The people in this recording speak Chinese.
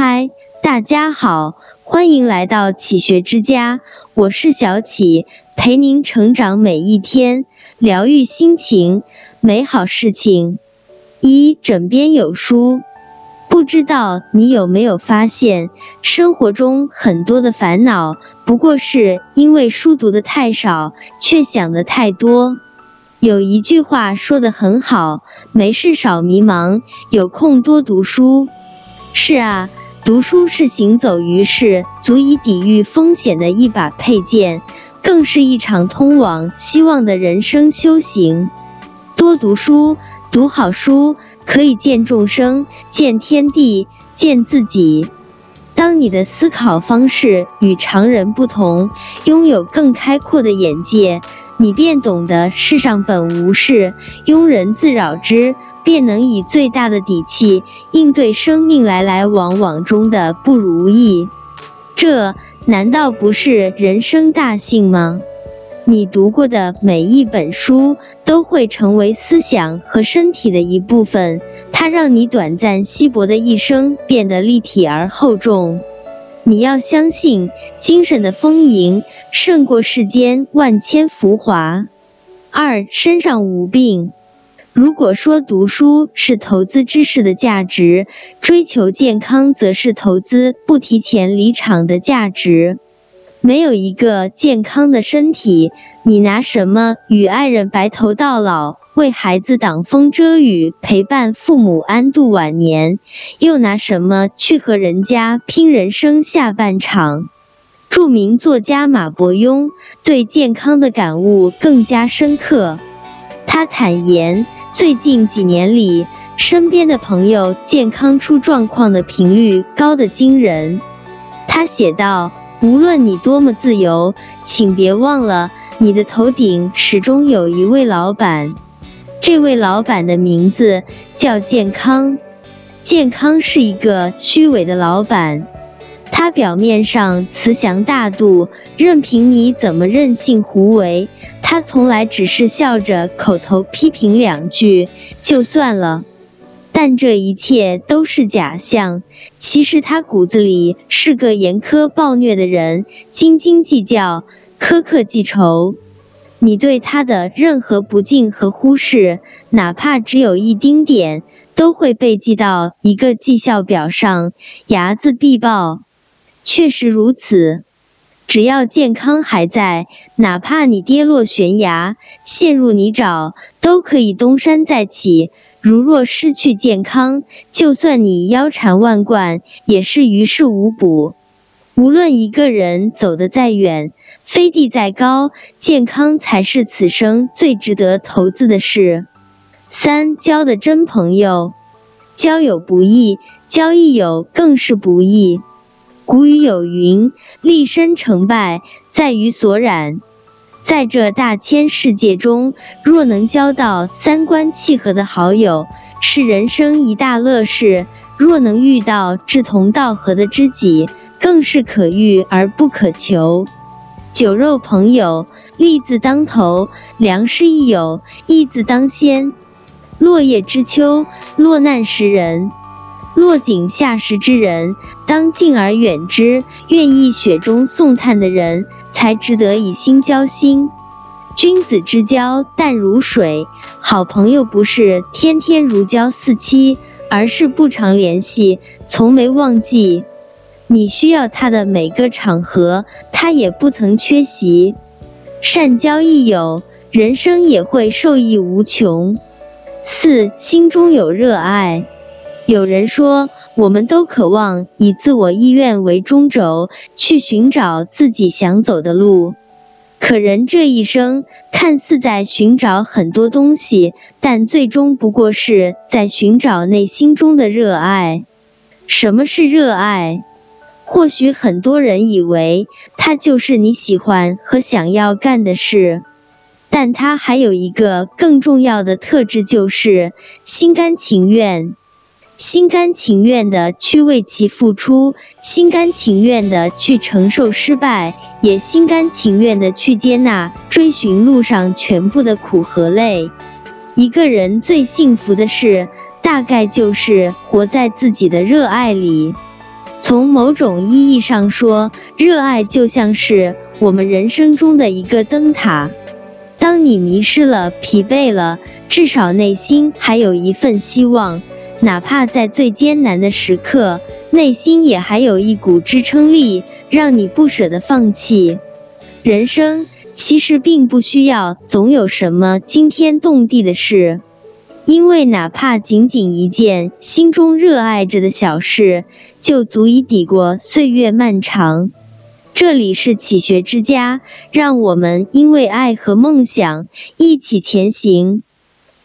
嗨，大家好，欢迎来到启学之家，我是小启，陪您成长每一天，疗愈心情，美好事情。一枕边有书，不知道你有没有发现，生活中很多的烦恼，不过是因为书读的太少，却想的太多。有一句话说的很好，没事少迷茫，有空多读书。是啊，读书是行走于世、足以抵御风险的一把佩剑，更是一场通往希望的人生修行。多读书，读好书，可以见众生、见天地、见自己。当你的思考方式与常人不同，拥有更开阔的眼界。你便懂得世上本无事，庸人自扰之，便能以最大的底气应对生命来来往往中的不如意。这难道不是人生大幸吗？你读过的每一本书都会成为思想和身体的一部分，它让你短暂稀薄的一生变得立体而厚重。你要相信，精神的丰盈胜过世间万千浮华。二，身上无病。如果说读书是投资知识的价值，追求健康则是投资不提前离场的价值。没有一个健康的身体，你拿什么与爱人白头到老？为孩子挡风遮雨，陪伴父母安度晚年，又拿什么去和人家拼人生下半场？著名作家马伯庸对健康的感悟更加深刻。他坦言，最近几年里，身边的朋友健康出状况的频率高得惊人。他写道：“无论你多么自由，请别忘了，你的头顶始终有一位老板。”这位老板的名字叫健康，健康是一个虚伪的老板，他表面上慈祥大度，任凭你怎么任性胡为，他从来只是笑着口头批评两句就算了。但这一切都是假象，其实他骨子里是个严苛暴虐的人，斤斤计较，苛刻记仇。你对他的任何不敬和忽视，哪怕只有一丁点，都会被记到一个绩效表上，睚眦必报。确实如此，只要健康还在，哪怕你跌落悬崖，陷入泥沼，都可以东山再起。如若失去健康，就算你腰缠万贯，也是于事无补。无论一个人走得再远，飞地再高，健康才是此生最值得投资的事。三交的真朋友，交友不易，交益友更是不易。古语有云：“立身成败在于所染。”在这大千世界中，若能交到三观契合的好友，是人生一大乐事；若能遇到志同道合的知己，更是可遇而不可求。酒肉朋友，利字当头；良师益友，义字当先。落叶知秋，落难识人；落井下石之人，当敬而远之。愿意雪中送炭的人，才值得以心交心。君子之交淡如水，好朋友不是天天如胶似漆，而是不常联系，从没忘记。你需要他的每个场合，他也不曾缺席。善交益友，人生也会受益无穷。四心中有热爱。有人说，我们都渴望以自我意愿为中轴，去寻找自己想走的路。可人这一生，看似在寻找很多东西，但最终不过是在寻找内心中的热爱。什么是热爱？或许很多人以为它就是你喜欢和想要干的事，但它还有一个更重要的特质，就是心甘情愿。心甘情愿的去为其付出，心甘情愿的去承受失败，也心甘情愿的去接纳追寻路上全部的苦和累。一个人最幸福的事，大概就是活在自己的热爱里。从某种意义上说，热爱就像是我们人生中的一个灯塔。当你迷失了、疲惫了，至少内心还有一份希望，哪怕在最艰难的时刻，内心也还有一股支撑力，让你不舍得放弃。人生其实并不需要总有什么惊天动地的事，因为哪怕仅仅一件心中热爱着的小事，就足以抵过岁月漫长。这里是启学之家，让我们因为爱和梦想一起前行。